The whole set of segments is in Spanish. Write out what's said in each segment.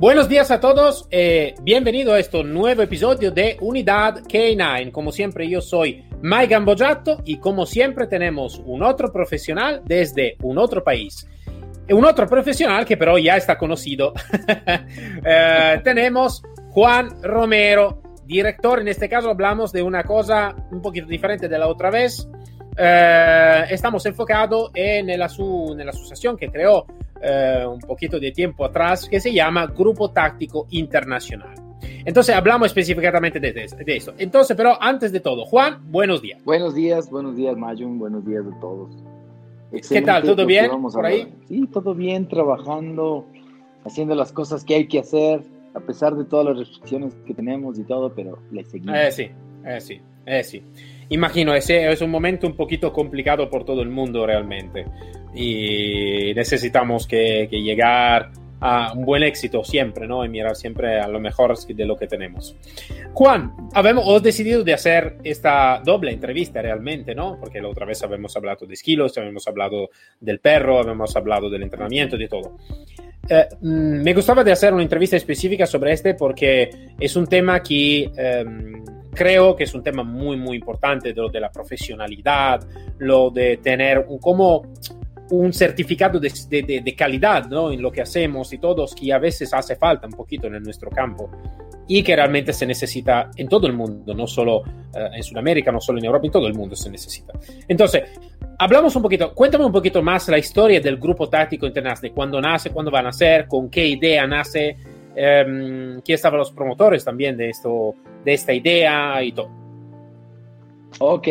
Buenos días a todos, eh, bienvenido a este nuevo episodio de Unidad K9. Como siempre, yo soy Mike Gambojato y como siempre tenemos un otro profesional desde un otro país. Un otro profesional que pero ya está conocido. Eh, tenemos Juan Romero, director. En este caso hablamos de una cosa un poquito diferente de la otra vez. Eh, estamos enfocados en la, en la asociación que creó eh, un poquito de tiempo atrás que se llama Grupo Táctico Internacional. Entonces hablamos específicamente de, de, esto. Entonces, pero antes de todo, Juan, buenos días. Buenos días, buenos días, Mayun, buenos días a todos. ¿Qué tal? ¿Todo bien por ahí? Sí, todo bien, trabajando, haciendo las cosas que hay que hacer, a pesar de todas las restricciones que tenemos y todo, pero le seguimos. Eh, sí, eh, sí, eh, sí. Imagino, ese es un momento un poquito complicado por todo el mundo realmente y necesitamos que, llegar a un buen éxito siempre, ¿no? Y mirar siempre a lo mejor de lo que tenemos. Juan, habemos decidido de hacer esta doble entrevista realmente, ¿no? Porque la otra vez habíamos hablado de esquilos, habíamos hablado del perro, habíamos hablado del entrenamiento, de todo. Eh, mm, me gustaba de hacer una entrevista específica sobre este porque es un tema que... Em, creo que es un tema muy, muy importante, de lo de la profesionalidad, lo de tener un, como un certificado de, de, de, calidad ¿no? en lo que hacemos y todos, que a veces hace falta un poquito en nuestro campo y que realmente se necesita en todo el mundo, no solo uh, en Sudamérica, no solo en Europa, en todo el mundo se necesita. Entonces, hablamos un poquito, cuéntame un poquito más la historia del Grupo Táctico Internacional, cuándo nace, cuándo va a nacer, con qué idea nace, eh, quién estaban los promotores también de, esto, de esta idea y todo. Ok,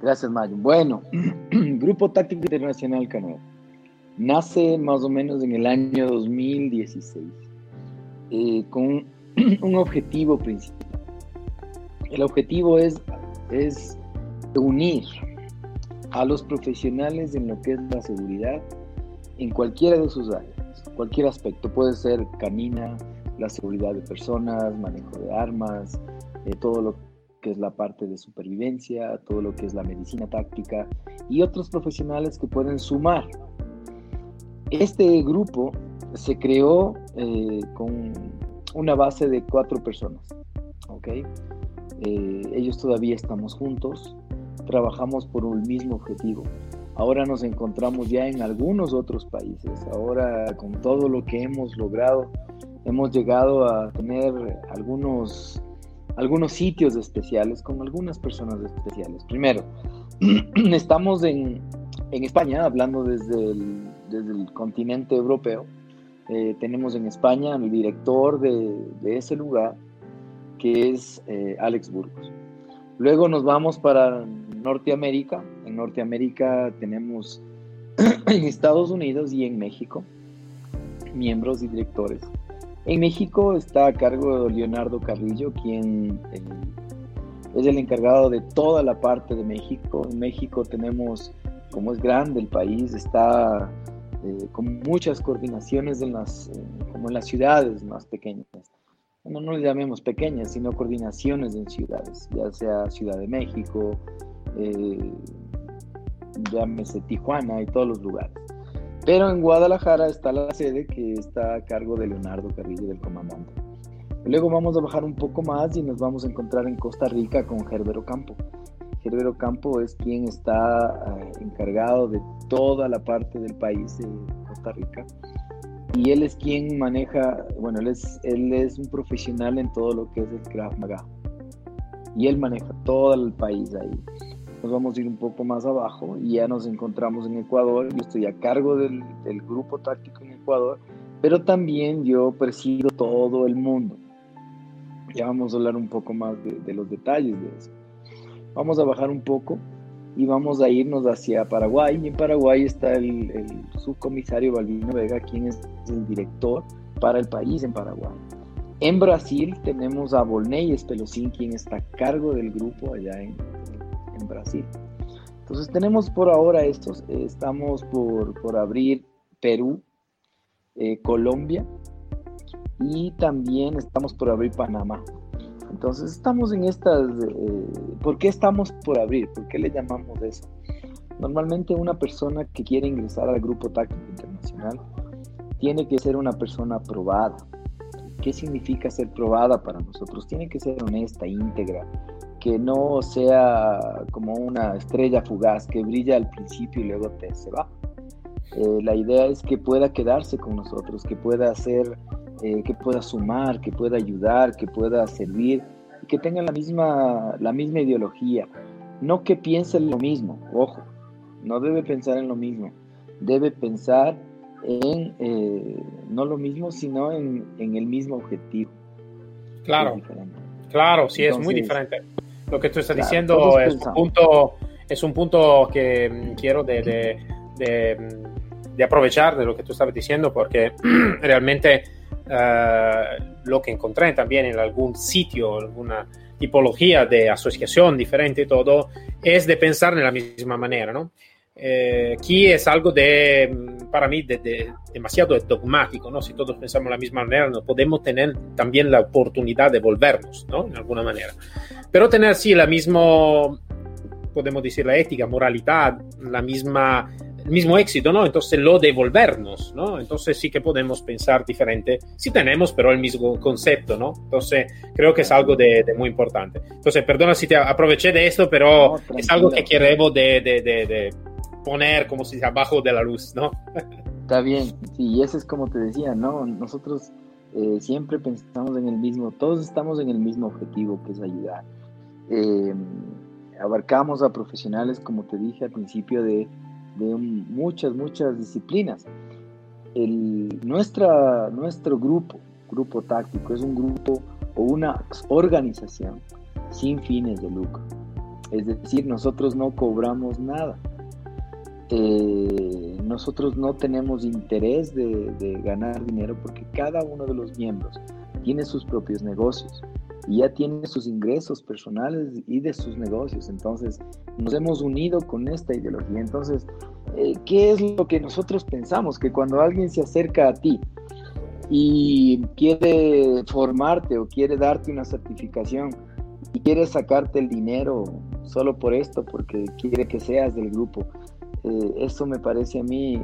gracias Mayo. Bueno, Grupo Táctico Internacional Canoa nace más o menos en el año 2016 eh, con un objetivo principal. El objetivo es, es unir a los profesionales en lo que es la seguridad en cualquiera de sus áreas cualquier aspecto. Puede ser canina, la seguridad de personas, manejo de armas, eh, todo lo que es la parte de supervivencia, todo lo que es la medicina táctica y otros profesionales que pueden sumar. Este grupo se creó eh, con una base de cuatro personas. ¿okay? Eh, ellos todavía estamos juntos, trabajamos por un mismo objetivo, Ahora nos encontramos ya en algunos otros países. Ahora con todo lo que hemos logrado, hemos llegado a tener algunos, algunos sitios especiales con algunas personas especiales. Primero, estamos en, en España, hablando desde el, desde el continente europeo. Eh, tenemos en España el director de, de ese lugar, que es eh, Alex Burgos. Luego nos vamos para Norteamérica. En Norteamérica tenemos en Estados Unidos y en México miembros y directores. En México está a cargo de Leonardo Carrillo, quien eh, es el encargado de toda la parte de México. En México tenemos, como es grande el país, está eh, con muchas coordinaciones en las, eh, como en las ciudades más pequeñas. No, no llamemos pequeñas, sino coordinaciones en ciudades, ya sea Ciudad de México, eh, llámese Tijuana y todos los lugares. Pero en Guadalajara está la sede que está a cargo de Leonardo Carrillo, del comandante. Luego vamos a bajar un poco más y nos vamos a encontrar en Costa Rica con Gerbero Campo. Gerbero Campo es quien está eh, encargado de toda la parte del país de Costa Rica. Y él es quien maneja, bueno, él es, él es un profesional en todo lo que es el Krav Maga. Y él maneja todo el país ahí nos vamos a ir un poco más abajo y ya nos encontramos en Ecuador. Yo estoy a cargo del, grupo táctico en Ecuador, pero también yo presido todo el mundo. Ya vamos a hablar un poco más de, los detalles de eso. Vamos a bajar un poco y vamos a irnos hacia Paraguay. Y en Paraguay está el, subcomisario Balbino Vega, quien es el director para el país en Paraguay. En Brasil tenemos a Volney Espelosín, quien está a cargo del grupo allá en, en Brasil. Entonces tenemos por ahora estos, estamos por, por abrir Perú, eh, Colombia y también estamos por abrir Panamá. Entonces estamos en estas... Eh, ¿Por qué estamos por abrir? ¿Por qué le llamamos eso? Normalmente una persona que quiere ingresar al Grupo Táctico Internacional tiene que ser una persona aprobada. ¿Qué significa ser probada para nosotros? Tiene que ser honesta, íntegra, que no sea como una estrella fugaz que brilla al principio y luego te se va. Eh, la idea es que pueda quedarse con nosotros, que pueda hacer eh, que pueda sumar, que pueda ayudar, que pueda servir, que tenga la misma, la misma ideología. No que piense lo mismo, ojo, no debe pensar en lo mismo, debe pensar en eh, no lo mismo, sino en, el mismo objetivo. Claro, claro, sí, es muy diferente. Lo que tú estás diciendo es un, punto, es un punto que mm, quiero de, de aprovechar de lo que tú estabas diciendo, porque realmente eh, lo que encontré también en algún sitio, alguna tipología de asociación diferente y todo, es de pensar de la misma manera, ¿no? Eh, aquí es algo de, para mí, de, demasiado dogmático, ¿no? Si todos pensamos de la misma manera, no podemos tener también la oportunidad de volvernos, ¿no? En alguna manera. Pero tener, sí, la misma, podemos decir, la ética, moralidad, la misma mismo éxito, ¿no? Entonces lo devolvernos, ¿no? Entonces sí que podemos pensar diferente si tenemos pero el mismo concepto, ¿no? Entonces creo que es algo de, muy importante. Entonces, perdona si te aproveché de esto, pero es algo que queremos de, de, poner, como si abajo de la luz, ¿no? Está bien, sí, y eso es como te decía, ¿no? Nosotros eh, siempre pensamos en el mismo, todos estamos en el mismo objetivo, que es ayudar. Eh, abarcamos a profesionales, como te dije al principio, de de muchas, muchas disciplinas. El, nuestra, nuestro grupo, grupo táctico, es un grupo o una organización sin fines de lucro. Es decir, nosotros no cobramos nada. Eh, nosotros no tenemos interés de, de ganar dinero porque cada uno de los miembros tiene sus propios negocios y ya tiene sus ingresos personales y de sus negocios. Entonces, nos hemos unido con esta ideología. Entonces, eh, ¿qué es lo que nosotros pensamos? Que cuando alguien se acerca a ti y quiere formarte o quiere darte una certificación y quiere sacarte el dinero solo por esto, porque quiere que seas del grupo, eh, eso me parece a mí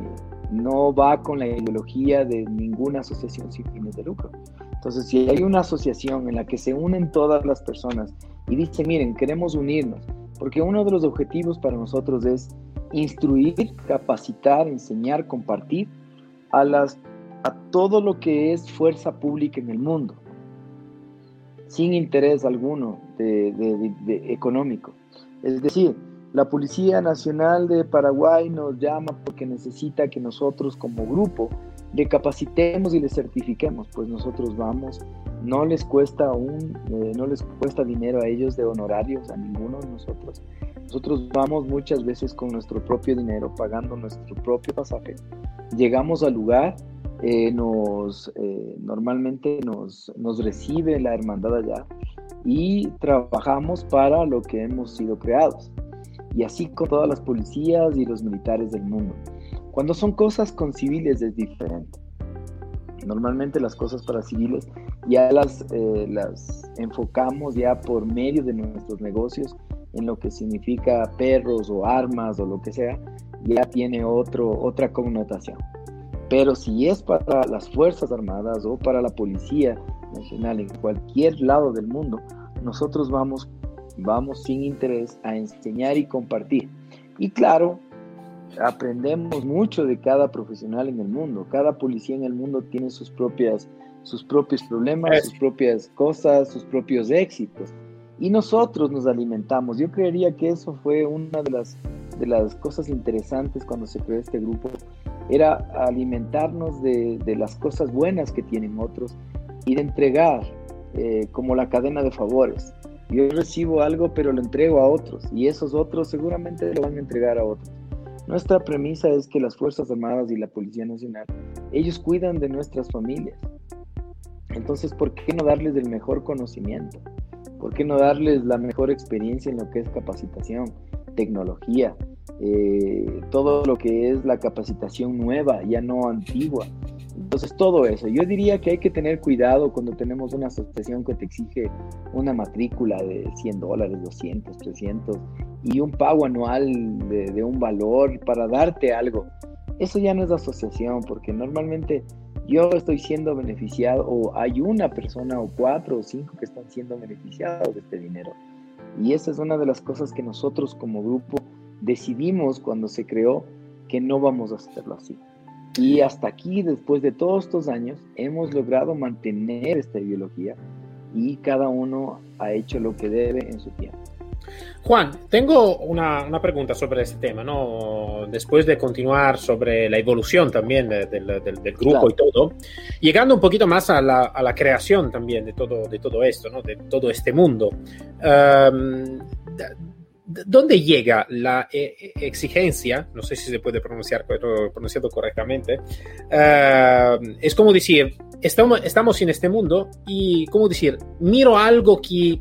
no va con la ideología de ninguna asociación sin fines de lucro. Entonces, si hay una asociación en la que se unen todas las personas y dice, miren, queremos unirnos, porque uno de los objetivos para nosotros es instruir, capacitar, enseñar, compartir a, las, a todo lo que es fuerza pública en el mundo, sin interés alguno de, económico. Es decir, la Policía Nacional de Paraguay nos llama porque necesita que nosotros como grupo le capacitemos y le certifiquemos, pues nosotros vamos, no les cuesta un, eh, no les cuesta dinero a ellos de honorarios, a ninguno de nosotros. Nosotros vamos muchas veces con nuestro propio dinero, pagando nuestro propio pasaje. Llegamos al lugar, eh, nos, eh, normalmente nos, nos recibe la hermandad allá y trabajamos para lo que hemos sido creados. Y así con todas las policías y los militares del mundo. Cuando son cosas con civiles es diferente. Normalmente las cosas para civiles ya las, eh, las enfocamos ya por medio de nuestros negocios en lo que significa perros o armas o lo que sea, ya tiene otro, otra connotación. Pero si es para las Fuerzas Armadas o para la Policía Nacional en cualquier lado del mundo, nosotros vamos, vamos sin interés a enseñar y compartir. Y claro, aprendemos mucho de cada profesional en el mundo. Cada policía en el mundo tiene sus propias sus propios problemas, sus propias cosas, sus propios éxitos. Y nosotros nos alimentamos. Yo creería que eso fue una de las, de las cosas interesantes cuando se creó este grupo. Era alimentarnos de, de las cosas buenas que tienen otros y de entregar eh, como la cadena de favores. Yo recibo algo pero lo entrego a otros y esos otros seguramente lo van a entregar a otros. Nuestra premisa es que las Fuerzas Armadas y la Policía Nacional, ellos cuidan de nuestras familias. Entonces, ¿por qué no darles el mejor conocimiento? ¿Por qué no darles la mejor experiencia en lo que es capacitación, tecnología, eh, todo lo que es la capacitación nueva, ya no antigua? Entonces, todo eso. Yo diría que hay que tener cuidado cuando tenemos una asociación que te exige una matrícula de 100 dólares, 200, 300 y un pago anual de, de un valor para darte algo. Eso ya no es asociación, porque normalmente yo estoy siendo beneficiado o hay una persona o cuatro o cinco que están siendo beneficiados de este dinero. Y esa es una de las cosas que nosotros como grupo decidimos cuando se creó que no vamos a hacerlo así. Y hasta aquí, después de todos estos años, hemos logrado mantener esta ideología y cada uno ha hecho lo que debe en su tiempo. Juan, tengo una, una, pregunta sobre este tema, ¿no? Después de continuar sobre la evolución también de, de, de, del, grupo claro. y todo, llegando un poquito más a la, a la, creación también de todo, de todo esto, ¿no? De todo este mundo. Um, ¿Dónde llega la exigencia? No sé si se puede pronunciar pronunciado correctamente. Uh, es como decir, estamos, estamos en este mundo y, como decir, miro algo que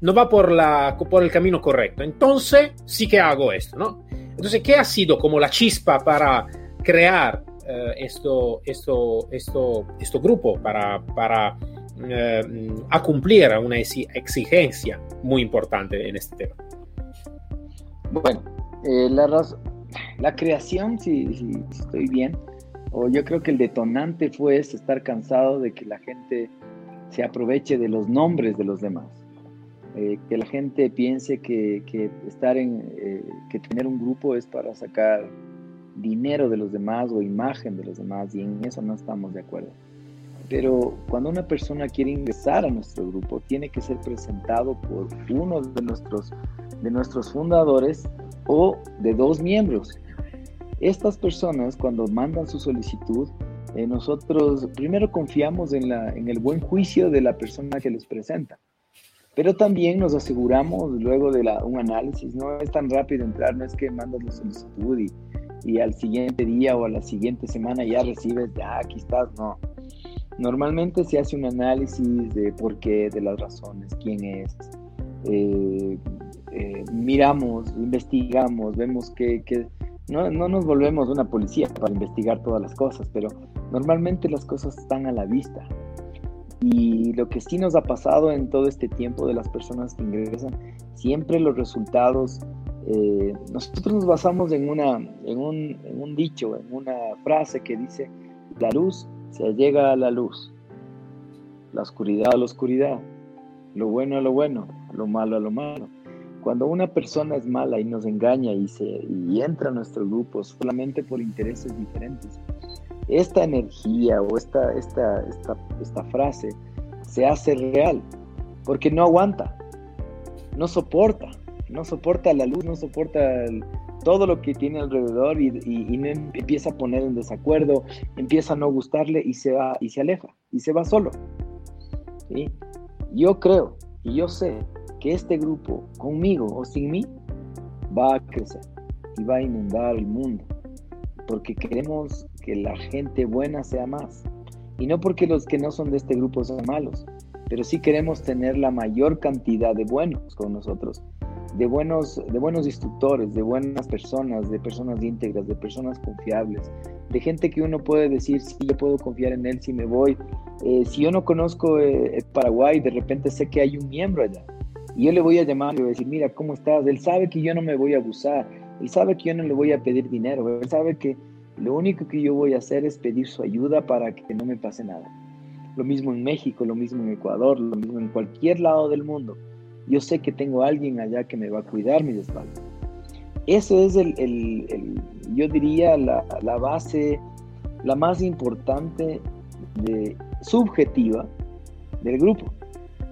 no va por, la, por el camino correcto. Entonces, sí que hago esto, ¿no? Entonces, ¿qué ha sido como la chispa para crear uh, esto, esto, esto, esto grupo, para, para uh, a cumplir una exigencia muy importante en este tema? Bueno, eh, la, razón, la creación, si, estoy bien, o yo creo que el detonante fue estar cansado de que la gente se aproveche de los nombres de los demás. Eh, que la gente piense que, que estar en, eh, que tener un grupo es para sacar dinero de los demás o imagen de los demás y en eso no estamos de acuerdo. Pero cuando una persona quiere ingresar a nuestro grupo, tiene que ser presentado por uno de nuestros de nuestros fundadores o de dos miembros. Estas personas cuando mandan su solicitud, eh, nosotros primero confiamos en, la, en el buen juicio de la persona que les presenta, pero también nos aseguramos luego de un análisis, no es tan rápido entrar, no es que mandas la solicitud y, y al siguiente día o a la siguiente semana ya recibes, ya aquí estás, no. Normalmente se hace un análisis de por qué, de las razones, quién es, eh, eh, miramos, investigamos, vemos que, que no, no, nos volvemos una policía para investigar todas las cosas, pero normalmente las cosas están a la vista. Y lo que sí nos ha pasado en todo este tiempo de las personas que ingresan, siempre los resultados, eh, nosotros nos basamos en, una, en, un, en un dicho, en una frase que dice, la luz se llega a la luz, la oscuridad a la oscuridad, lo bueno a lo bueno, lo malo a lo malo. Cuando una persona es mala y nos engaña y, se, y entra a nuestro grupo solamente por intereses diferentes, esta energía o esta, esta, esta, esta frase se hace real porque no aguanta, no soporta, no soporta la luz, no soporta el, todo lo que tiene alrededor y, y, y, empieza a poner en desacuerdo, empieza a no gustarle y se va y se aleja y se va solo. ¿sí? Yo creo y yo sé que este grupo, conmigo o sin mí, va a crecer y va a inundar el mundo. Porque queremos que la gente buena sea más. Y no porque los que no son de este grupo sean malos, pero sí queremos tener la mayor cantidad de buenos con nosotros, de buenos, de buenos instructores, de buenas personas, de personas íntegras, de personas confiables, de gente que uno puede decir, sí, yo puedo confiar en él si me voy. Eh, si yo no conozco eh, Paraguay, de repente sé que hay un miembro allá y yo le voy a llamar y le voy a decir, mira, ¿cómo estás? Él sabe que yo no me voy a abusar, él sabe que yo no le voy a pedir dinero, él sabe que lo único que yo voy a hacer es pedir su ayuda para que no me pase nada. Lo mismo en México, lo mismo en Ecuador, lo mismo en cualquier lado del mundo. Yo sé que tengo alguien allá que me va a cuidar mis espaldas. Eso es el, el, el yo diría, la, la, base, la más importante, de, subjetiva del grupo.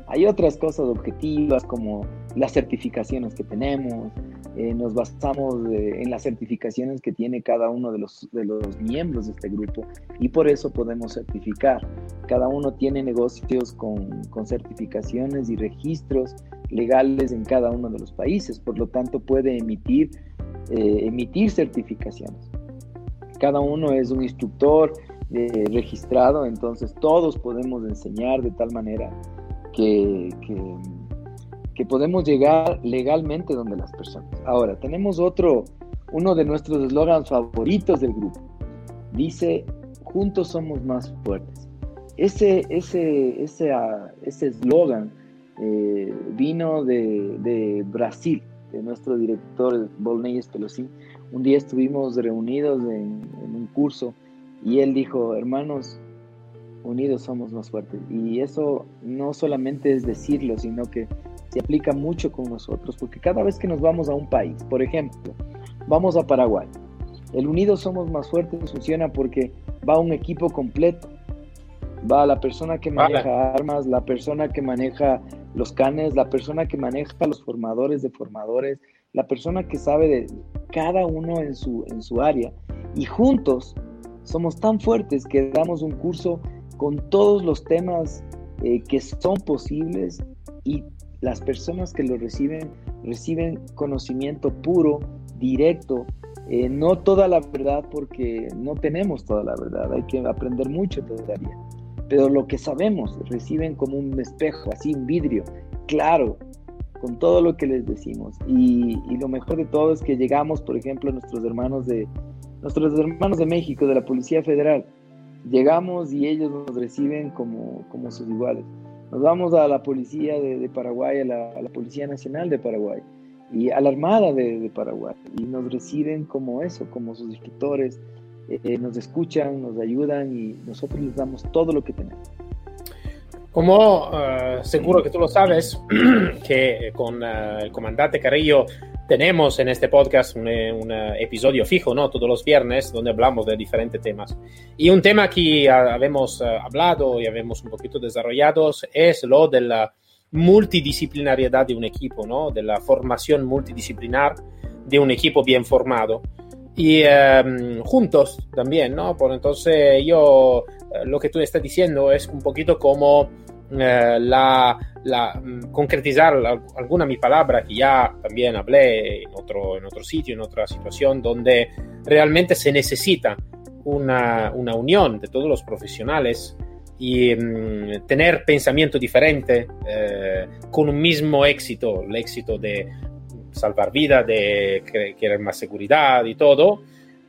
Hay otras cosas objetivas como las certificaciones que tenemos, eh, nos basamos eh, en las certificaciones que tiene cada uno de los, de los miembros de este grupo y por eso podemos certificar. Cada uno tiene negocios con, con certificaciones y registros legales en cada uno de los países, por lo tanto puede emitir, eh, emitir certificaciones. Cada uno es un instructor, eh, registrado, entonces todos podemos enseñar de tal manera que, que, podemos llegar legalmente donde las personas. Ahora, tenemos otro, uno de nuestros eslogans favoritos del grupo. Dice, juntos somos más fuertes. Ese ese ese ese eslogan eh, vino de, de, Brasil, de nuestro director Bolneyes Pelosín. Un día estuvimos reunidos en, en un curso y él dijo, hermanos, unidos somos más fuertes. Y eso no solamente es decirlo, sino que se aplica mucho con nosotros, porque cada vez que nos vamos a un país, por ejemplo, vamos a Paraguay, el unidos somos más fuertes funciona porque va un equipo completo. Va la persona que maneja armas, la persona que maneja los canes, la persona que maneja los formadores de formadores, la persona que sabe de cada uno en su, en su área. Y juntos somos tan fuertes que damos un curso con todos los temas eh, que son posibles y las personas que lo reciben reciben conocimiento puro, directo, eh, no toda la verdad porque no tenemos toda la verdad, hay que aprender mucho todavía, pero lo que sabemos reciben como un espejo, así un vidrio, claro, con todo lo que les decimos. Y, y lo mejor de todo es que llegamos, por ejemplo, nuestros hermanos de nuestros hermanos de México, de la Policía Federal, llegamos y ellos nos reciben como, como sus iguales. Nos vamos a la policía de, Paraguay, a la, Policía Nacional de Paraguay y a la Armada de, Paraguay y nos reciben como eso, como sus escritores, eh, nos escuchan, nos ayudan y nosotros les damos todo lo que tenemos. Como uh, seguro que tú lo sabes, que con uh, el comandante Carrillo tenemos en este podcast un, un, episodio fijo, ¿no? Todos los viernes, donde hablamos de diferentes temas. Y un tema que uh, hablado y habemos un poquito desarrollado es lo de la multidisciplinariedad de un equipo, ¿no? De la formación multidisciplinar de un equipo bien formado. Y um, juntos también, ¿no? Por entonces yo eh, lo que tú estás diciendo es un poquito como eh, la, la, mm, concretizar alguna mi palabra que ya también hablé en otro, en otro sitio, en otra situación, donde realmente se necesita una, una unión de todos los profesionales y mm, tener pensamiento diferente eh, con un mismo éxito, el éxito de salvar vida, de querer más seguridad y todo,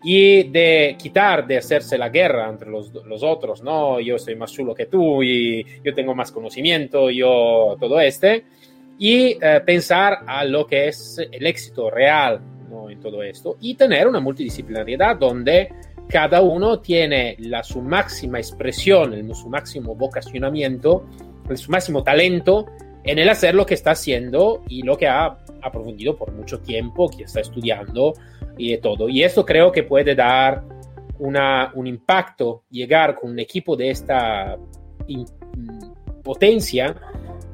y de quitar de hacerse la guerra entre los, los, otros, ¿no? Yo soy más chulo que tú y yo tengo más conocimiento, yo todo este, y eh, pensar a lo que es el éxito real ¿no? en todo esto y tener una multidisciplinariedad donde cada uno tiene la, su máxima expresión, el, su máximo vocacionamiento, el, su máximo talento en el hacer lo que está haciendo y lo que ha aprendido por mucho tiempo, que está estudiando y de todo. Y eso creo que puede dar una, un impacto, llegar con un equipo de esta potencia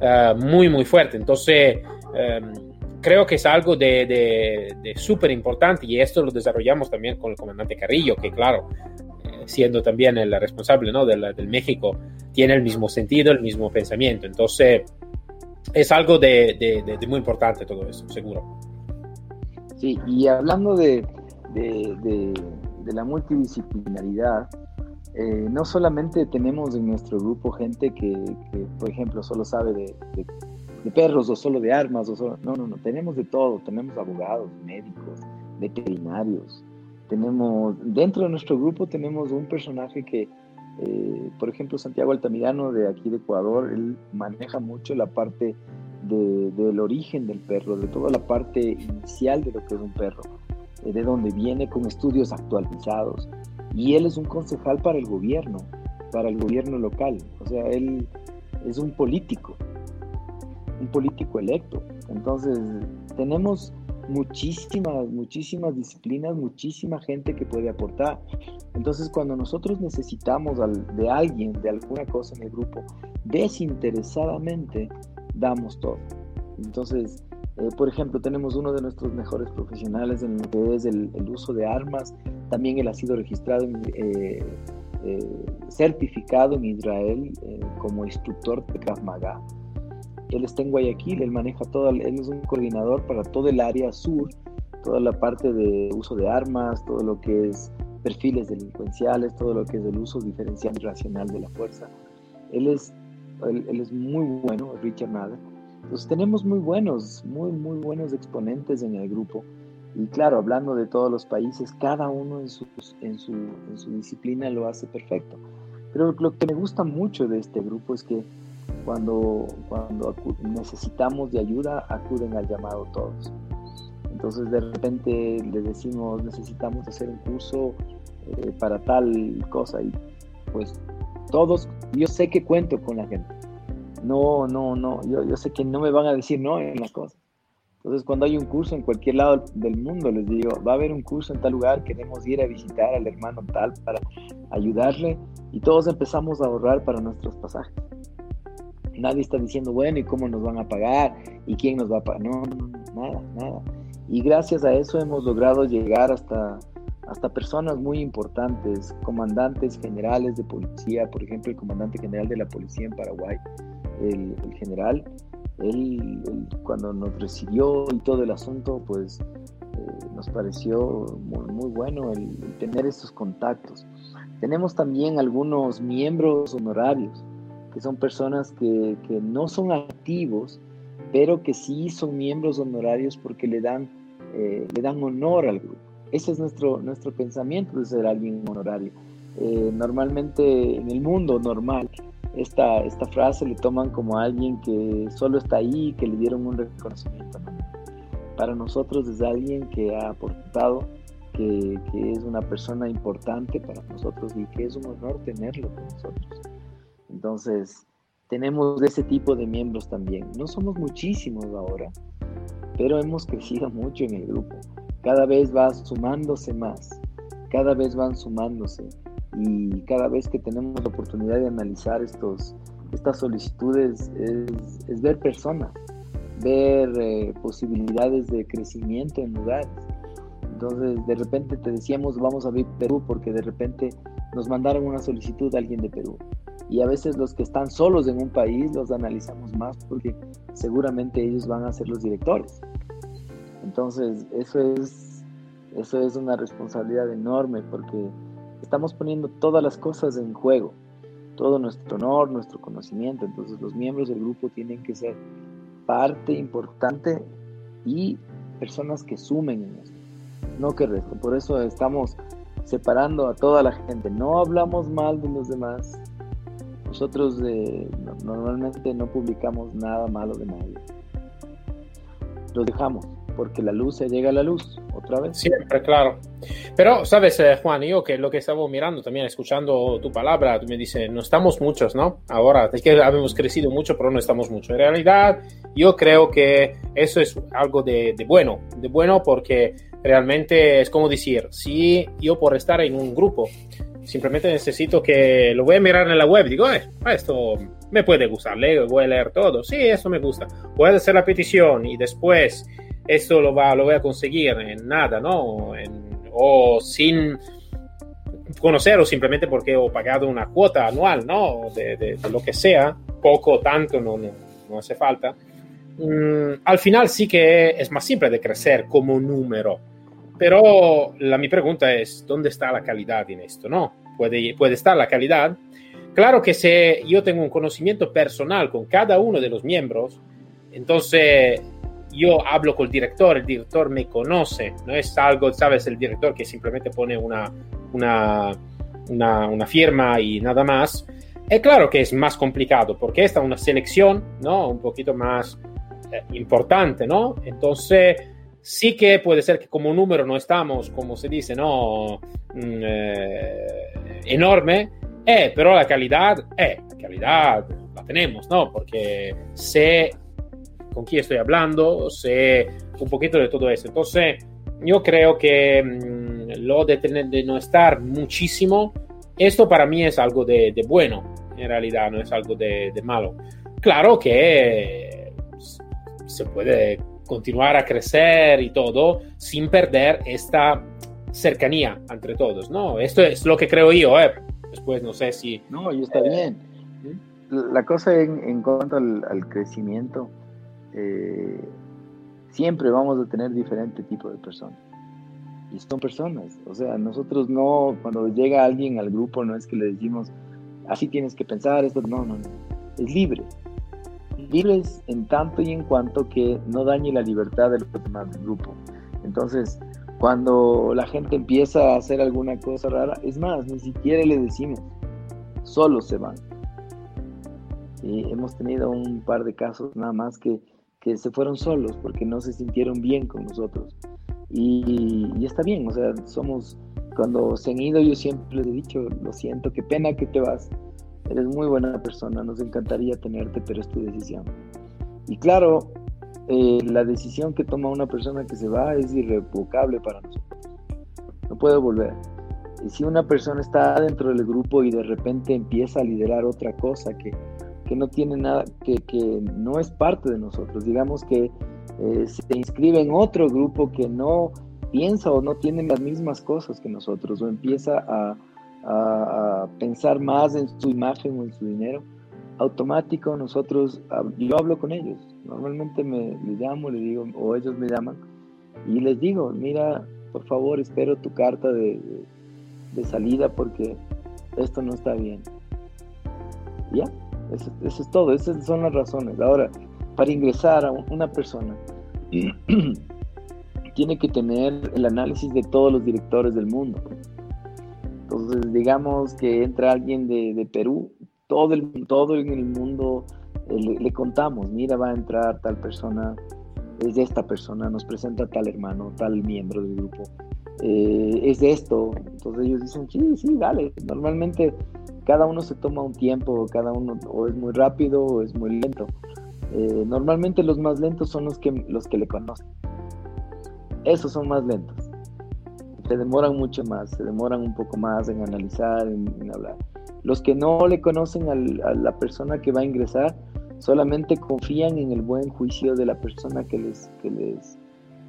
uh, muy, muy fuerte. Entonces, um, creo que es algo de, de, de súper importante y esto lo desarrollamos también con el comandante Carrillo, que claro, eh, siendo también el responsable ¿no? del, del México, tiene el mismo sentido, el mismo pensamiento. Entonces, es algo de, de, de, muy importante todo eso, seguro. Sí, y hablando de, la multidisciplinaridad, eh, no solamente tenemos en nuestro grupo gente que, por ejemplo, solo sabe de, perros o solo de armas, o solo, no, no, no, tenemos de todo, tenemos abogados, médicos, veterinarios, tenemos, dentro de nuestro grupo tenemos un personaje que, eh, por ejemplo, Santiago Altamirano de aquí de Ecuador, él maneja mucho la parte del origen del perro, de toda la parte inicial de lo que es un perro, eh, de dónde viene con estudios actualizados. Y él es un concejal para el gobierno, para el gobierno local. O sea, él es un político, un político electo. Entonces, tenemos muchísimas, muchísimas disciplinas, muchísima gente que puede aportar. Entonces, cuando nosotros necesitamos de alguien, de alguna cosa en el grupo, desinteresadamente damos todo. Entonces, eh, por ejemplo, tenemos uno de nuestros mejores profesionales en el, uso de armas. También él ha sido registrado, eh, eh, certificado en Israel como instructor de Krav Maga. Él está en Guayaquil, él maneja todo, él es un coordinador para todo el área sur, toda la parte de uso de armas, todo lo que es perfiles delincuenciales, todo lo que es el uso diferencial y racional de la fuerza. Él es, él, es muy bueno, Richard Nader. Entonces tenemos muy buenos, muy, muy buenos exponentes en el grupo. Y claro, hablando de todos los países, cada uno en, en, su, en su disciplina lo hace perfecto. Pero lo que me gusta mucho de este grupo es que cuando, cuando necesitamos de ayuda, acuden al llamado todos. Entonces de repente le decimos, necesitamos hacer un curso eh, para tal cosa y pues todos, yo sé que cuento con la gente. No, no, no, yo, yo sé que no me van a decir no en las cosas. Entonces, cuando hay un curso en cualquier lado del mundo, les digo, va a haber un curso en tal lugar, queremos ir a visitar al hermano tal para ayudarle y todos empezamos a ahorrar para nuestros pasajes. Nadie está diciendo, bueno, ¿y cómo nos van a pagar? ¿Y quién nos va a pagar? No, no, nada, nada. Y gracias a eso hemos logrado llegar hasta, hasta personas muy importantes, comandantes generales de policía, por ejemplo, el comandante general de la policía en Paraguay, el, el general, él, cuando nos recibió y todo el asunto, pues eh, nos pareció muy, muy bueno el, tener estos contactos. Tenemos también algunos miembros honorarios, que son personas que, que, no son activos, pero que sí son miembros honorarios porque le dan, eh, le dan honor al grupo. Ese es nuestro, nuestro pensamiento de ser alguien honorario. Eh, normalmente en el mundo normal, esta, esta frase le toman como alguien que solo está ahí que le dieron un reconocimiento. Para nosotros es alguien que ha aportado, que, que, es una persona importante para nosotros y que es un honor tenerlo con nosotros. Entonces, tenemos ese tipo de miembros también. No somos muchísimos ahora, pero hemos crecido mucho en el grupo. Cada vez va sumándose más, cada vez van sumándose y cada vez que tenemos la oportunidad de analizar estos, estas solicitudes es, ver personas, ver eh, posibilidades de crecimiento en lugares. Entonces, de repente te decíamos, vamos a ver Perú, porque de repente nos mandaron una solicitud a alguien de Perú. Y a veces los que están solos en un país los analizamos más porque seguramente ellos van a ser los directores. Entonces, eso es, eso es una responsabilidad enorme porque estamos poniendo todas las cosas en juego, todo nuestro honor, nuestro conocimiento. Entonces los miembros del grupo tienen que ser parte importante y personas que sumen en esto, no que resto. Por eso estamos separando a toda la gente. No hablamos mal de los demás. Nosotros normalmente no publicamos nada malo de nadie. Los dejamos porque la luz se llega a la luz otra vez. Siempre, claro. Pero, sabes, eh, Juan, yo que lo que estaba mirando también, escuchando tu palabra, tú me dices, no estamos muchos, ¿no? Ahora, es que habíamos crecido mucho, pero no estamos mucho. En realidad, yo creo que eso es algo de, de bueno, de bueno porque realmente es como decir, si yo por estar en un grupo, simplemente necesito que lo voy a mirar en la web, digo, eh, esto me puede gustar, leo, voy a leer todo, sí, eso me gusta, voy a hacer la petición y después esto lo, va, lo voy a conseguir en nada, ¿no? o sin conocer o simplemente porque he pagado una cuota anual, ¿no? De, lo que sea, poco o tanto, no, no, hace falta. Mm, al final sí que es más simple de crecer como número. Pero la, mi pregunta es, ¿dónde está la calidad en esto? ¿No? ¿Puede, puede estar la calidad? Claro que si yo tengo un conocimiento personal con cada uno de los miembros, entonces yo hablo con el director, el director me conoce, no es algo, sabes, el director que simplemente pone una, una, una, firma y nada más. Es claro que es más complicado porque esta es una selección, ¿no? Un poquito más eh, importante, ¿no? Entonces, sí que puede ser que como número no estamos, como se dice, ¿no? Mm, eh, enorme, eh, pero la calidad, eh, la calidad la tenemos, ¿no? Porque sé con quién estoy hablando, sé un poquito de todo eso. Entonces, yo creo que mmm, lo de, tener, de no estar muchísimo, esto para mí es algo de, bueno, en realidad, no es algo de, de, malo. Claro que se puede continuar a crecer y todo sin perder esta cercanía entre todos, ¿no? Esto es lo que creo yo, ¿eh? Después no sé si... No, y está bien. La cosa en, en cuanto al, al crecimiento, eh, siempre vamos a tener diferente tipo de personas. y son personas. O sea, nosotros no, cuando llega alguien al grupo, no es que le decimos, así tienes que pensar, esto, no, no, no. Es libre. Libre es en tanto y en cuanto que no dañe la libertad de los demás del grupo. Entonces, cuando la gente empieza a hacer alguna cosa rara, es más, ni siquiera le decimos, solo se van. Y hemos tenido un par de casos nada más que, que se fueron solos porque no se sintieron bien con nosotros. Y, está bien, o sea, somos, cuando se han ido yo siempre les he dicho, lo siento, qué pena que te vas, eres muy buena persona, nos encantaría tenerte, pero es tu decisión. Y claro, eh, la decisión que toma una persona que se va es irrevocable para nosotros, no puede volver. Y si una persona está dentro del grupo y de repente empieza a liderar otra cosa que, que no tiene nada, que, que no es parte de nosotros, digamos que eh, se inscribe en otro grupo que no piensa o no tiene las mismas cosas que nosotros o empieza a, pensar más en su imagen o en su dinero, automático nosotros, yo hablo con ellos, normalmente me les llamo, les digo, o ellos me llaman y les digo, mira, por favor, espero tu carta de, salida porque esto no está bien. Ya, eso, eso, es todo, esas son las razones. Ahora, para ingresar a una persona, tiene que tener el análisis de todos los directores del mundo. Entonces, digamos que entra alguien de, Perú, todo, el, todo en el mundo eh, le, contamos, mira, va a entrar tal persona, es de esta persona, nos presenta tal hermano, tal miembro del grupo, eh, es de esto. Entonces ellos dicen, sí, sí, dale. Normalmente cada uno se toma un tiempo, cada uno o es muy rápido o es muy lento. Eh, normalmente los más lentos son los que, los que le conocen. Esos son más lentos. Se demoran mucho más, se demoran un poco más en analizar, en, hablar. Los que no le conocen a la persona que va a ingresar, solamente confían en el buen juicio de la persona que les, que les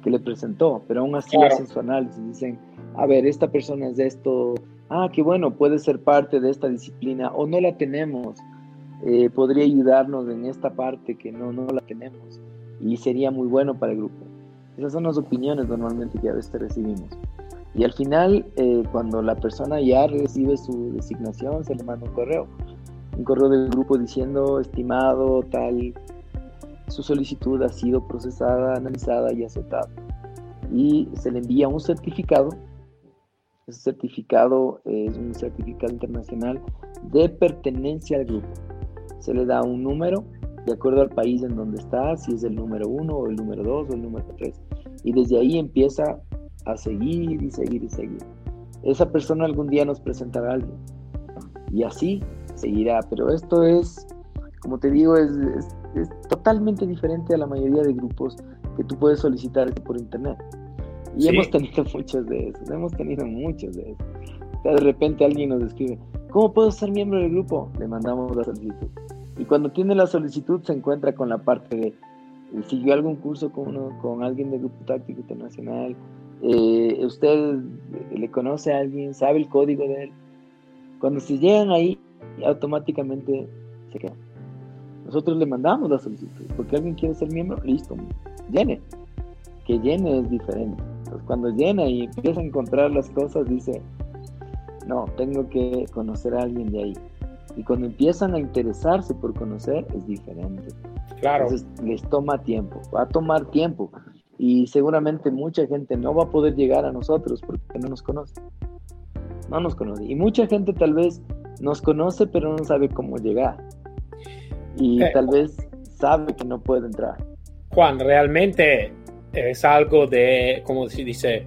que le presentó, pero aún así hacen su análisis, dicen, a ver, esta persona es de esto, ah, qué bueno, puede ser parte de esta disciplina, o no la tenemos, eh, podría ayudarnos en esta parte que no, no la tenemos y sería muy bueno para el grupo. Esas son las opiniones normalmente que a veces recibimos. Y al final, eh, cuando la persona ya recibe su designación, se le manda un correo. Un correo del grupo diciendo, estimado, tal, su solicitud ha sido procesada, analizada y aceptada. Y se le envía un certificado. Ese certificado es un certificado internacional de pertenencia al grupo se le da un número de acuerdo al país en donde está, si es el número uno o el número dos o el número tres. Y desde ahí empieza a seguir y seguir y seguir. Esa persona algún día nos presentará a alguien. Y así seguirá. Pero esto es, como te digo, es, es, totalmente diferente a la mayoría de grupos que tú puedes solicitar por internet. Y hemos tenido muchos de esos, hemos tenido muchos de esos. de repente alguien nos escribe, ¿cómo puedo ser miembro del grupo? Le mandamos la solicitud. Y cuando tiene la solicitud se encuentra con la parte de, siguió algún curso con, uno, con alguien del Grupo Táctico Internacional, eh, usted le conoce a alguien, sabe el código de él. Cuando se llegan ahí, automáticamente se quedan. Nosotros le mandamos la solicitud, porque alguien quiere ser miembro, listo, llene. Que llene es diferente. Entonces, cuando llena y empieza a encontrar las cosas, dice, no, tengo que conocer a alguien de ahí. Y cuando empiezan a interesarse por conocer, es diferente. Claro. Entonces les toma tiempo, va a tomar tiempo. Y seguramente mucha gente no va a poder llegar a nosotros porque no nos conoce. No nos conoce. Y mucha gente tal vez nos conoce, pero no sabe cómo llegar. Y eh, tal vez sabe que no puede entrar. Juan, realmente es algo de, como se dice,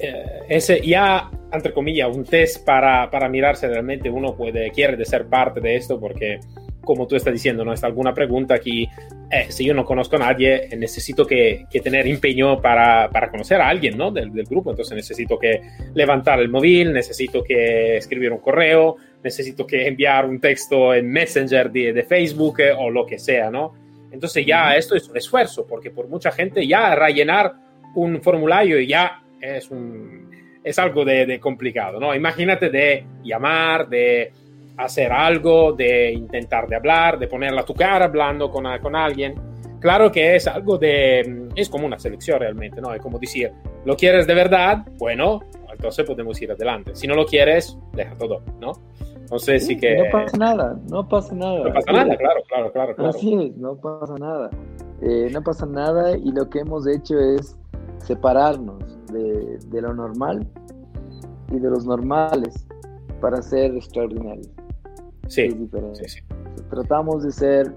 eh, ese ya entre comillas, un test para, para mirar si realmente uno puede, quiere de ser parte de esto, porque como tú estás diciendo, no es alguna pregunta aquí, eh, si yo no conozco a nadie, necesito que, que tener empeño para, para, conocer a alguien ¿no? del, del, grupo, entonces necesito que levantar el móvil, necesito que escribir un correo, necesito que enviar un texto en Messenger de, de Facebook eh, o lo que sea, ¿no? Entonces ya esto es un esfuerzo, porque por mucha gente ya rellenar un formulario ya es un es algo de, complicado, ¿no? Imagínate de llamar, de hacer algo, de intentar de hablar, de ponerla a tu cara hablando con, con alguien. Claro que es algo de, es como una selección realmente, ¿no? Es como decir, lo quieres de verdad, bueno, entonces podemos ir adelante. Si no lo quieres, deja todo, ¿no? Entonces sí, que... No pasa nada, no pasa nada. No pasa nada, claro, claro, claro. claro. Así es, no pasa nada. Eh, no pasa nada y lo que hemos hecho es separarnos de, de lo normal y de los normales para ser extraordinarios. Sí, es diferente. sí, sí. Tratamos de ser,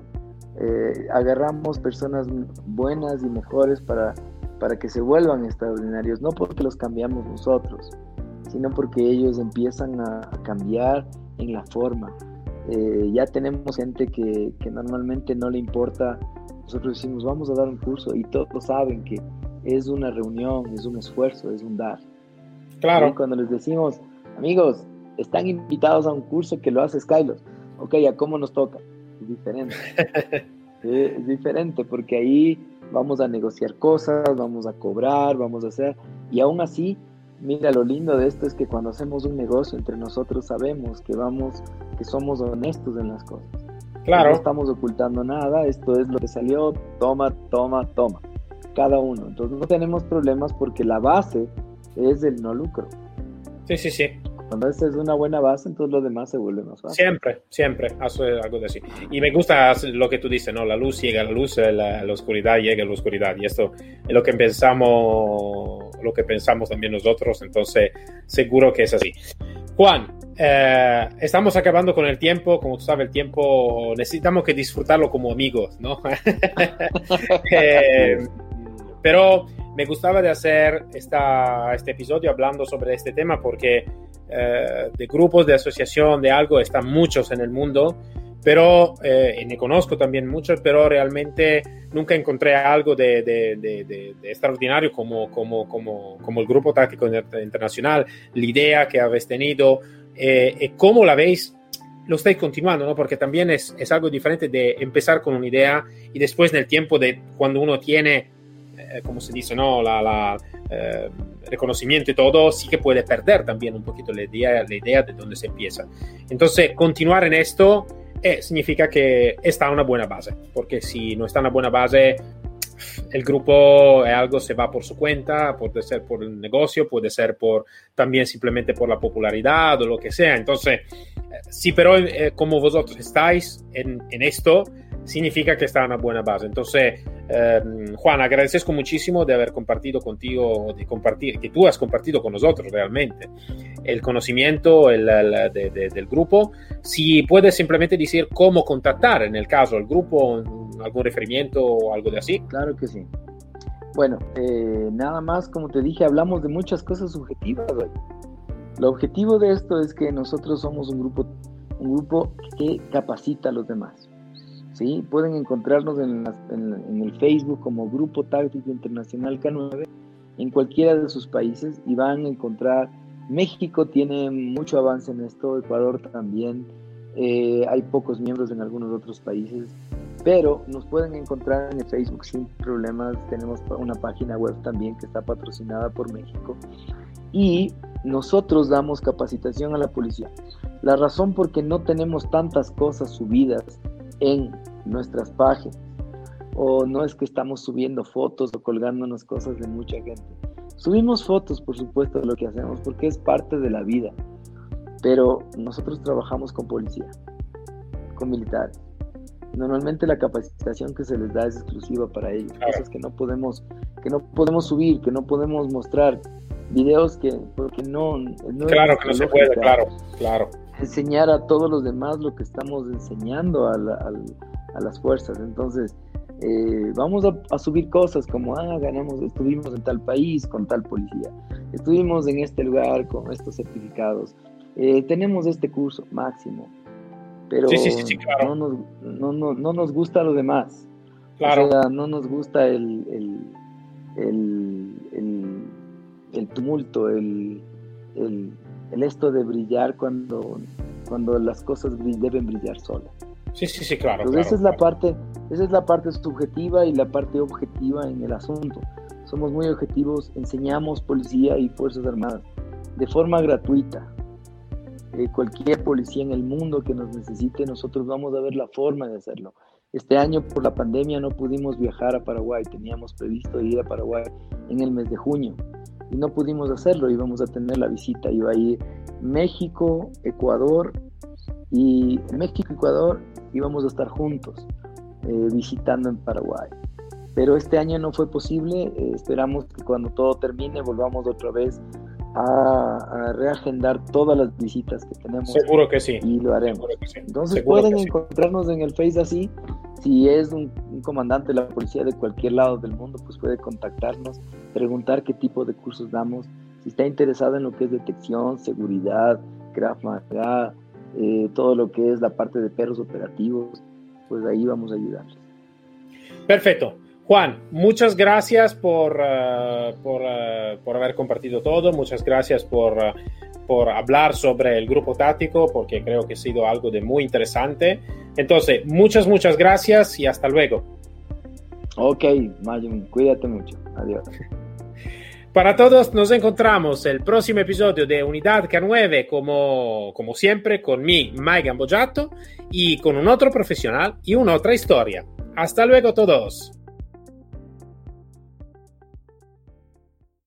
eh, agarramos personas buenas y mejores para, para que se vuelvan extraordinarios, no porque los cambiamos nosotros, sino porque ellos empiezan a, a cambiar en la forma. Eh, ya tenemos gente que, que normalmente no le importa, nosotros decimos vamos a dar un curso y todos saben que es una reunión, es un esfuerzo, es un dar. Claro. Y cuando les decimos, amigos, están invitados a un curso que lo hace Skylos. Ok, ¿a cómo nos toca? Es diferente. Es diferente porque ahí vamos a negociar cosas, vamos a cobrar, vamos a hacer. Y aún así, mira, lo lindo de esto es que cuando hacemos un negocio entre nosotros sabemos que vamos, que somos honestos en las cosas. Claro. No estamos ocultando nada, esto es lo que salió, toma, toma, toma. Cada uno. Entonces no tenemos problemas porque la base es el no lucro. Sí, sí, sí. Cuando esta es una buena base, entonces lo demás se vuelve más fácil. Siempre, siempre, algo de así. Y me gusta lo que tú dices, ¿no? La luz llega a la luz, la, la, oscuridad llega a la oscuridad. Y esto es lo que pensamos, lo que pensamos también nosotros, entonces seguro que es así. Juan, eh, estamos acabando con el tiempo, como tú sabes, el tiempo necesitamos que disfrutarlo como amigos, ¿no? eh, pero me gustaba de hacer esta, este episodio hablando sobre este tema porque eh, de grupos, de asociación, de algo, están muchos en el mundo, pero eh, me conozco también muchos, pero realmente nunca encontré algo de, de, de, de extraordinario como, como, como, como, el Grupo Táctico Internacional, la idea que habéis tenido, eh, cómo la veis lo estáis continuando, ¿no? Porque también es, es, algo diferente de empezar con una idea y después en el tiempo de cuando uno tiene, eh, como se dice, ¿no? La, la eh, reconocimiento y todo, sí que puede perder también un poquito la idea, la idea de dónde se empieza. Entonces, continuar en esto eh, significa que está una buena base, porque si no está una buena base, el grupo es algo se va por su cuenta, puede ser por el negocio, puede ser por también simplemente por la popularidad o lo que sea. Entonces, sí, pero eh, como vosotros estáis en, en, esto, significa que está una buena base. Entonces, eh, Juan, agradezco muchísimo de haber compartido contigo, de compartir, que tú has compartido con nosotros realmente el conocimiento el, el, de, de, del grupo. Si puedes simplemente decir cómo contactar en el caso el grupo, algún referimiento o algo de así. Claro que sí. Bueno, eh, nada más, como te dije, hablamos de muchas cosas subjetivas hoy. El objetivo de esto es que nosotros somos un grupo, un grupo que capacita a los demás. ¿Sí? Pueden encontrarnos en, las, en, en, el Facebook como Grupo Táctico Internacional K9 en cualquiera de sus países y van a encontrar, México tiene mucho avance en esto, Ecuador también, eh, hay pocos miembros en algunos otros países, pero nos pueden encontrar en el Facebook sin problemas, tenemos una página web también que está patrocinada por México y nosotros damos capacitación a la policía. La razón por que no tenemos tantas cosas subidas en nuestras páginas. O no es que estamos subiendo fotos o colgándonos cosas de mucha gente. Subimos fotos, por supuesto, de lo que hacemos porque es parte de la vida, pero nosotros trabajamos con policía, con militares. Normalmente la capacitación que se les da es exclusiva para ellos, cosas que no podemos que no podemos subir, que no podemos mostrar, videos que porque no, no claro que no se puede claro claro. Enseñar a todos los demás lo que estamos enseñando a, la, a, a las fuerzas. Entonces eh, vamos a, a, subir cosas como ah ganamos estuvimos en tal país con tal policía estuvimos en este lugar con estos certificados eh, tenemos este curso máximo pero sí, sí, sí, claro. no, nos, no, no, no, nos gusta lo demás. Claro. o sea, no nos gusta el, el, el, el el tumulto, el, el, el, esto de brillar cuando, cuando las cosas deben brillar solas. Sí, sí, sí, claro. Entonces claro, esa, claro. es la parte, esa es la parte subjetiva y la parte objetiva en el asunto. Somos muy objetivos, enseñamos policía y Fuerzas Armadas de forma gratuita. Eh, cualquier policía en el mundo que nos necesite, nosotros vamos a ver la forma de hacerlo. Este año por la pandemia no pudimos viajar a Paraguay, teníamos previsto ir a Paraguay en el mes de junio y no pudimos hacerlo, íbamos a tener la visita, iba a ir México, Ecuador y México Ecuador íbamos a estar juntos eh, visitando en Paraguay. Pero este año no fue posible, eh, esperamos que cuando todo termine volvamos otra vez a, reagendar todas las visitas que tenemos. Seguro que sí. Y lo haremos. Entonces pueden encontrarnos en el Face así. Si es un, comandante de la policía de cualquier lado del mundo, pues puede contactarnos, preguntar qué tipo de cursos damos. Si está interesado en lo que es detección, seguridad, Krav Maga, eh, todo lo que es la parte de perros operativos, pues ahí vamos a ayudarles. Perfecto. Juan, muchas gracias por, uh, por, uh, por, haber compartido todo, muchas gracias por, uh, por hablar sobre el grupo táctico, porque creo que ha sido algo de muy interesante. Entonces, muchas, muchas gracias y hasta luego. Ok, Mayun, cuídate mucho. Adiós. Para todos, nos encontramos el próximo episodio de Unidad K9, como, como siempre, con mi, Mike Gambojato, y con un otro profesional y una otra historia. Hasta luego todos.